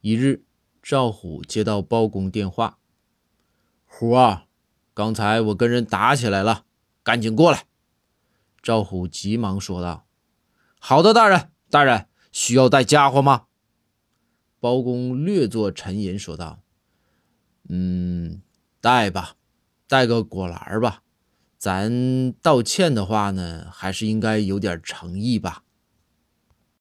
一日赵虎接到包公电话虎啊刚才我跟人打起来了赶紧过来。赵虎急忙说道好的大人大人需要带家伙吗？包公略作沉吟说道嗯带吧带个果篮吧咱道歉的话呢还是应该有点诚意吧。